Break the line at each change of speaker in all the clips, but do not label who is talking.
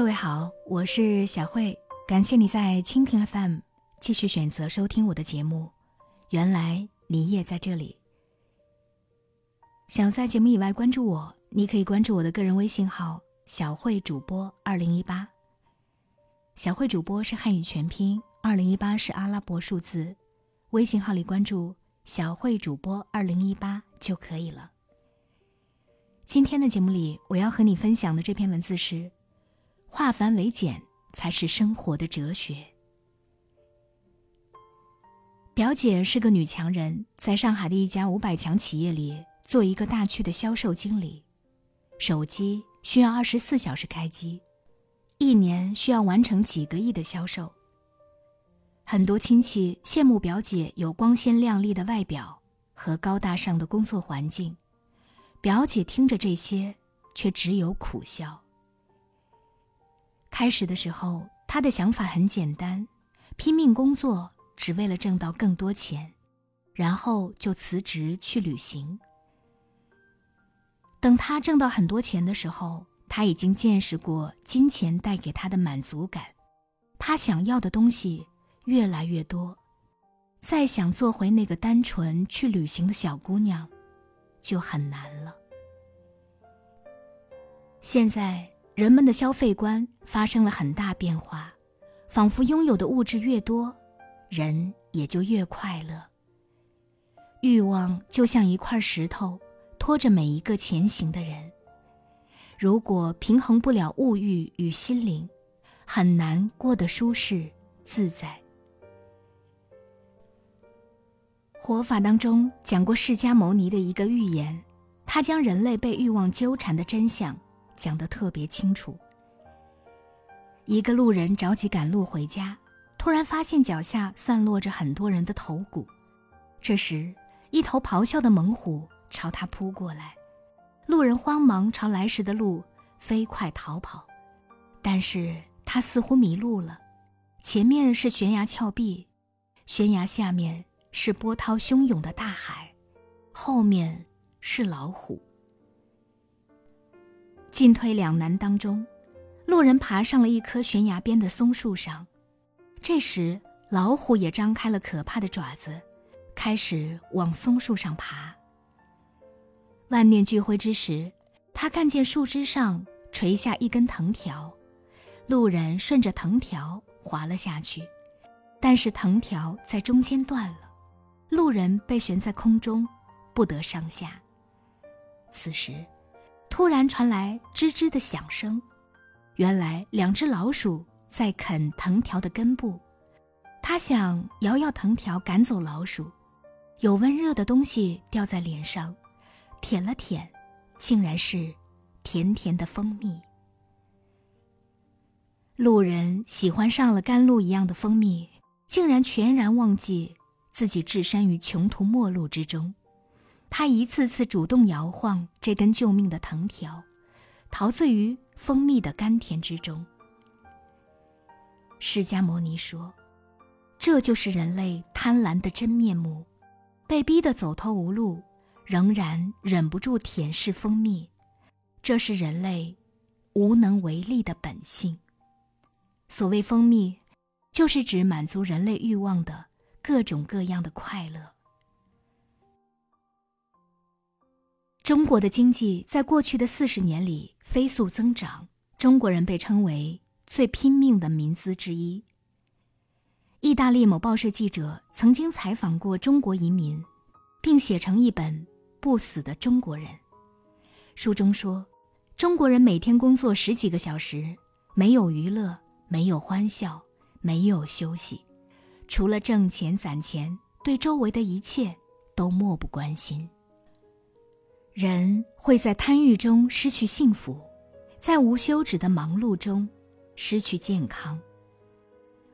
各位好，我是小慧，感谢你在蜻蜓 FM 继续选择收听我的节目。原来你也在这里。想在节目以外关注我，你可以关注我的个人微信号“小慧主播二零一八”。小慧主播是汉语全拼，二零一八是阿拉伯数字。微信号里关注“小慧主播二零一八”就可以了。今天的节目里，我要和你分享的这篇文字是：化繁为简才是生活的哲学。表姐是个女强人，在上海的一家五百强企业里做一个大区的销售经理，手机需要二十四小时开机，一年需要完成几个亿的销售。很多亲戚羡慕表姐有光鲜亮丽的外表和高大上的工作环境。表姐听着这些，却只有苦笑。开始的时候，他的想法很简单：拼命工作，只为了挣到更多钱，然后就辞职去旅行。等他挣到很多钱的时候，他已经见识过金钱带给他的满足感，他想要的东西越来越多，再想做回那个单纯去旅行的小姑娘。就很难了。现在人们的消费观发生了很大变化，仿佛拥有的物质越多，人也就越快乐。欲望就像一块石头，拖着每一个前行的人。如果平衡不了物欲与心灵，很难过得舒适自在。活法当中讲过释迦牟尼的一个寓言，他将人类被欲望纠缠的真相讲得特别清楚。一个路人着急赶路回家，突然发现脚下散落着很多人的头骨。这时，一头咆哮的猛虎朝他扑过来，路人慌忙朝来时的路飞快逃跑，但是他似乎迷路了，前面是悬崖峭壁，悬崖下面。是波涛汹涌的大海，后面是老虎。进退两难当中，路人爬上了一棵悬崖边的松树上。这时，老虎也张开了可怕的爪子，开始往松树上爬。万念俱灰之时，他看见树枝上垂下一根藤条，路人顺着藤条滑了下去，但是藤条在中间断了。路人被悬在空中，不得上下。此时，突然传来吱吱的响声，原来两只老鼠在啃藤条的根部。他想摇摇藤条赶走老鼠，有温热的东西掉在脸上，舔了舔，竟然是甜甜的蜂蜜。路人喜欢上了甘露一样的蜂蜜，竟然全然忘记。自己置身于穷途末路之中，他一次次主动摇晃这根救命的藤条，陶醉于蜂蜜的甘甜之中。释迦牟尼说：“这就是人类贪婪的真面目，被逼得走投无路，仍然忍不住舔舐蜂蜜，这是人类无能为力的本性。所谓蜂蜜，就是指满足人类欲望的。”各种各样的快乐。中国的经济在过去的四十年里飞速增长，中国人被称为最拼命的民资之一。意大利某报社记者曾经采访过中国移民，并写成一本《不死的中国人》。书中说，中国人每天工作十几个小时，没有娱乐，没有欢笑，没有休息。除了挣钱攒钱，对周围的一切都漠不关心。人会在贪欲中失去幸福，在无休止的忙碌中失去健康。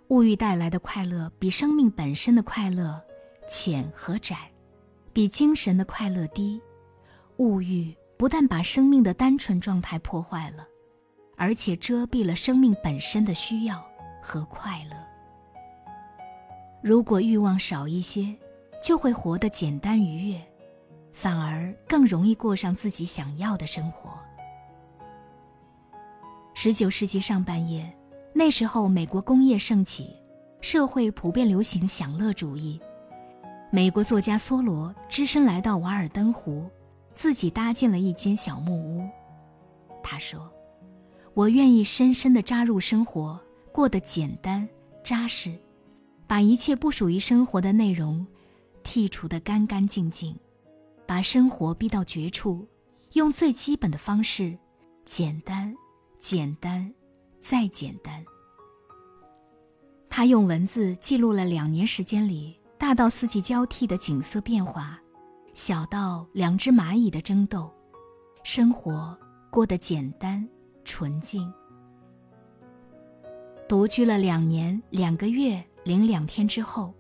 物欲带来的快乐比生命本身的快乐浅和窄，比精神的快乐低。物欲不但把生命的单纯状态破坏了，而且遮蔽了生命本身的需要和快乐。如果欲望少一些，就会活得简单愉悦，反而更容易过上自己想要的生活。十九世纪上半叶，那时候美国工业盛起，社会普遍流行享乐主义。美国作家梭罗只身来到瓦尔登湖，自己搭建了一间小木屋。他说：“我愿意深深地扎入生活，过得简单扎实，把一切不属于生活的内容剔除得干干净净，把生活逼到绝处，用最基本的方式，简单。”简单，再简单。他用文字记录了两年时间里大到四季交替的景色变化，小到两只蚂蚁的争斗，生活过得简单纯净。独居了两年两个月零两天之后，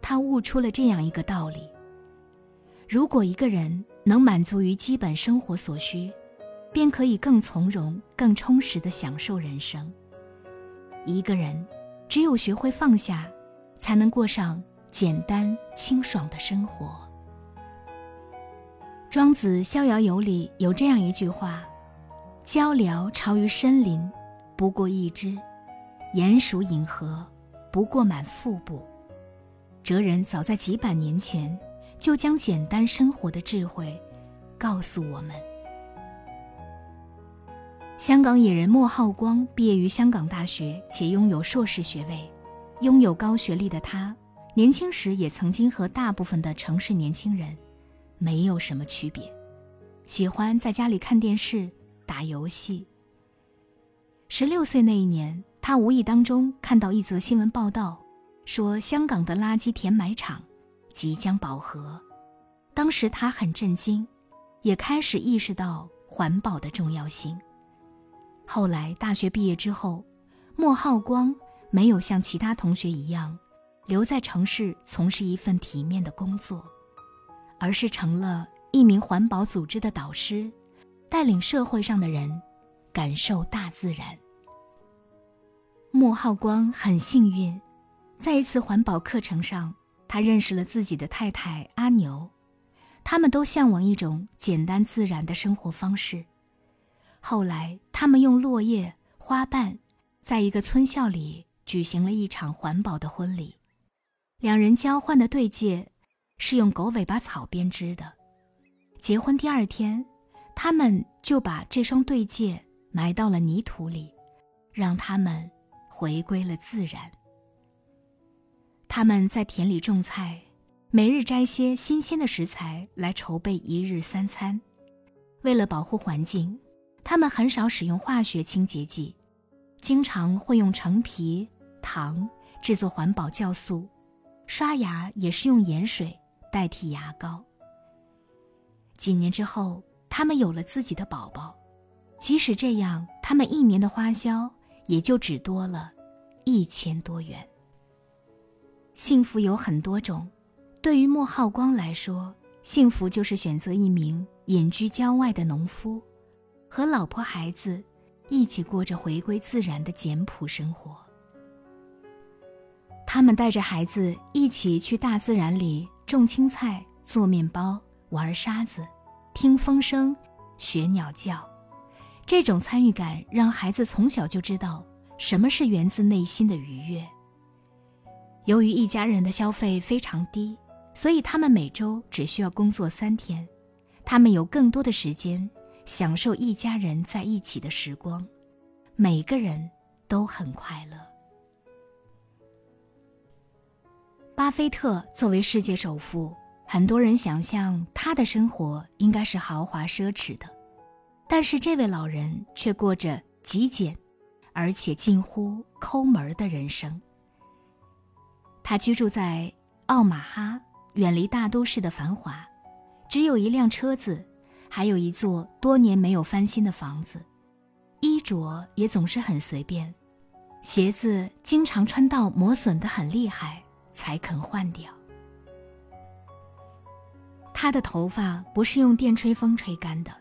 他悟出了这样一个道理：如果一个人能满足于基本生活所需。便可以更从容、更充实地享受人生。一个人只有学会放下，才能过上简单清爽的生活。庄子《逍遥游》里有这样一句话：“鹪鹩巢于深林，不过一枝；鼹鼠饮河，不过满腹部。”哲人早在几百年前就将简单生活的智慧告诉我们。香港野人莫浩光毕业于香港大学，且拥有硕士学位。拥有高学历的他，年轻时也曾经和大部分的城市年轻人没有什么区别，喜欢在家里看电视、打游戏。十六岁那一年，他无意当中看到一则新闻报道，说香港的垃圾填埋场即将饱和。当时他很震惊，也开始意识到环保的重要性。后来大学毕业之后，莫浩光没有像其他同学一样留在城市从事一份体面的工作，而是成了一名环保组织的导师，带领社会上的人感受大自然。莫浩光很幸运，在一次环保课程上，他认识了自己的太太阿牛，他们都向往一种简单自然的生活方式。后来，他们用落叶、花瓣，在一个村校里举行了一场环保的婚礼。两人交换的对戒是用狗尾巴草编织的。结婚第二天，他们就把这双对戒埋到了泥土里，让他们回归了自然。他们在田里种菜，每日摘些新鲜的食材来筹备一日三餐。为了保护环境。他们很少使用化学清洁剂，经常会用橙皮、糖制作环保酵素，刷牙也是用盐水代替牙膏。几年之后，他们有了自己的宝宝，即使这样，他们一年的花销也就只多了一千多元。幸福有很多种，对于莫浩光来说，幸福就是选择一名隐居郊外的农夫。和老婆孩子一起过着回归自然的简朴生活。他们带着孩子一起去大自然里种青菜、做面包、玩沙子、听风声、学鸟叫。这种参与感让孩子从小就知道什么是源自内心的愉悦。由于一家人的消费非常低，所以他们每周只需要工作三天，他们有更多的时间。享受一家人在一起的时光，每个人都很快乐。巴菲特作为世界首富，很多人想象他的生活应该是豪华奢侈的，但是这位老人却过着极简，而且近乎抠门的人生。他居住在奥马哈，远离大都市的繁华，只有一辆车子。还有一座多年没有翻新的房子，衣着也总是很随便，鞋子经常穿到磨损的很厉害才肯换掉。他的头发不是用电吹风吹干的，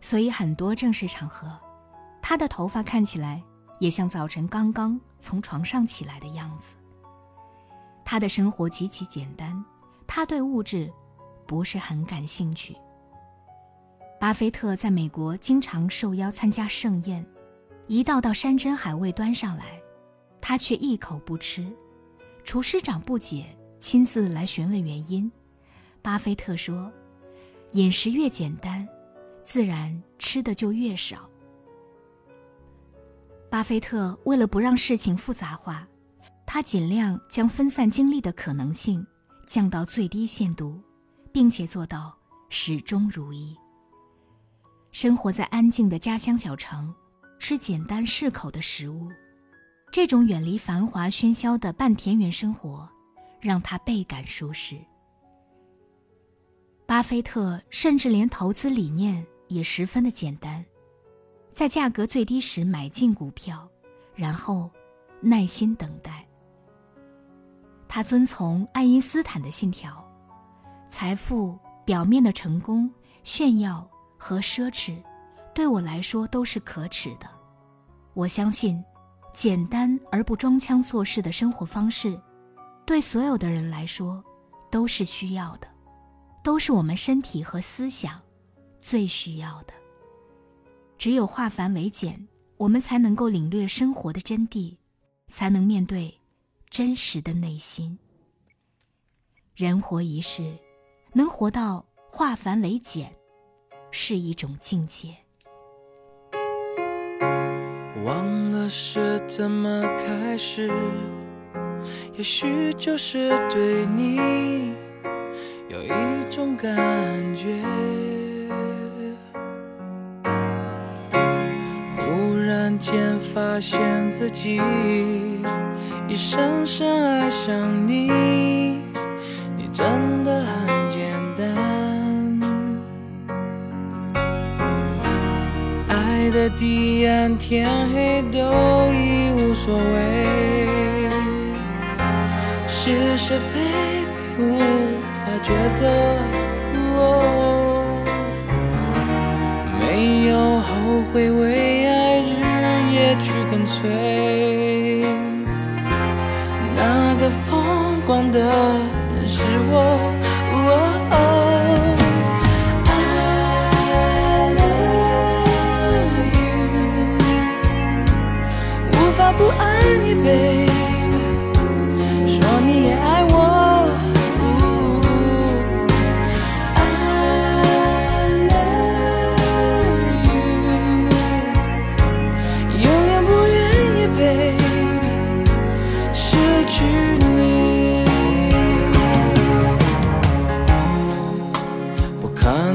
所以很多正式场合，他的头发看起来也像早晨刚刚从床上起来的样子。他的生活极其简单，他对物质不是很感兴趣。巴菲特在美国经常受邀参加盛宴，一道道山珍海味端上来，他却一口不吃。厨师长不解，亲自来询问原因。巴菲特说：“饮食越简单，自然吃的就越少。”巴菲特为了不让事情复杂化，他尽量将分散精力的可能性降到最低限度，并且做到始终如一。生活在安静的家乡小城，吃简单适口的食物。这种远离繁华喧嚣的半田园生活，让他倍感舒适。巴菲特甚至连投资理念也十分的简单，在价格最低时买进股票，然后耐心等待。他遵从爱因斯坦的信条：财富表面的成功、炫耀和奢侈，对我来说都是可耻的。我相信。简单而不装腔作势的生活方式，对所有的人来说都是需要的，都是我们身体和思想最需要的。只有化繁为简，我们才能够领略生活的真谛，才能面对真实的内心。人活一世，能活到化繁为简，是一种境界。
忘了是怎么开始，也许就是对你有一种感觉。间发现自己已深深爱上你，你真的很简单。爱的地暗天黑都已无所谓，是是非非无法抉择，没有后悔为也去跟随，那个疯狂的人是我。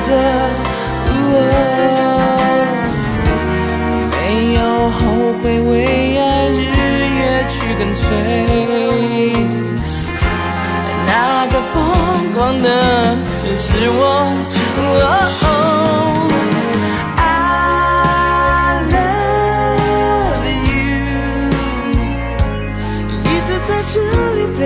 的，没有后悔为爱日夜去跟随，那个疯狂的人是我。
I love you，一直在这里陪。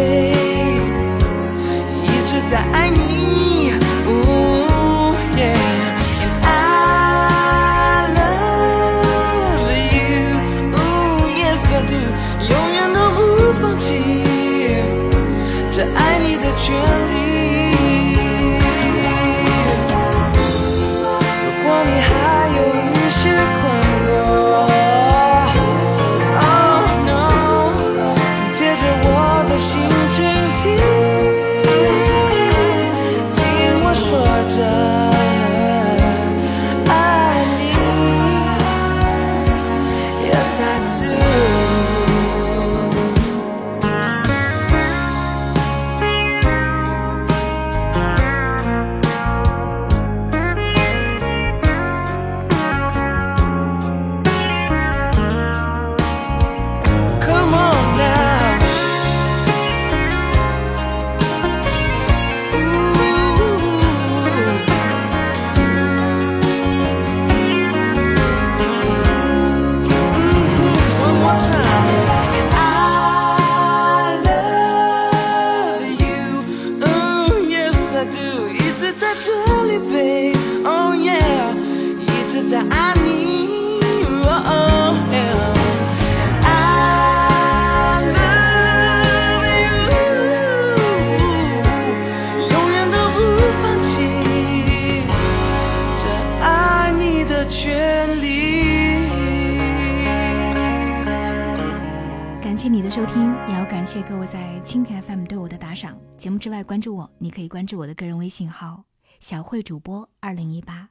蜻蜓 FM 对我的打赏。节目之外关注我，你可以关注我的个人微信号“小慧主播二零一八”。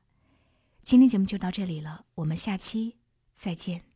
今天节目就到这里了，我们下期再见。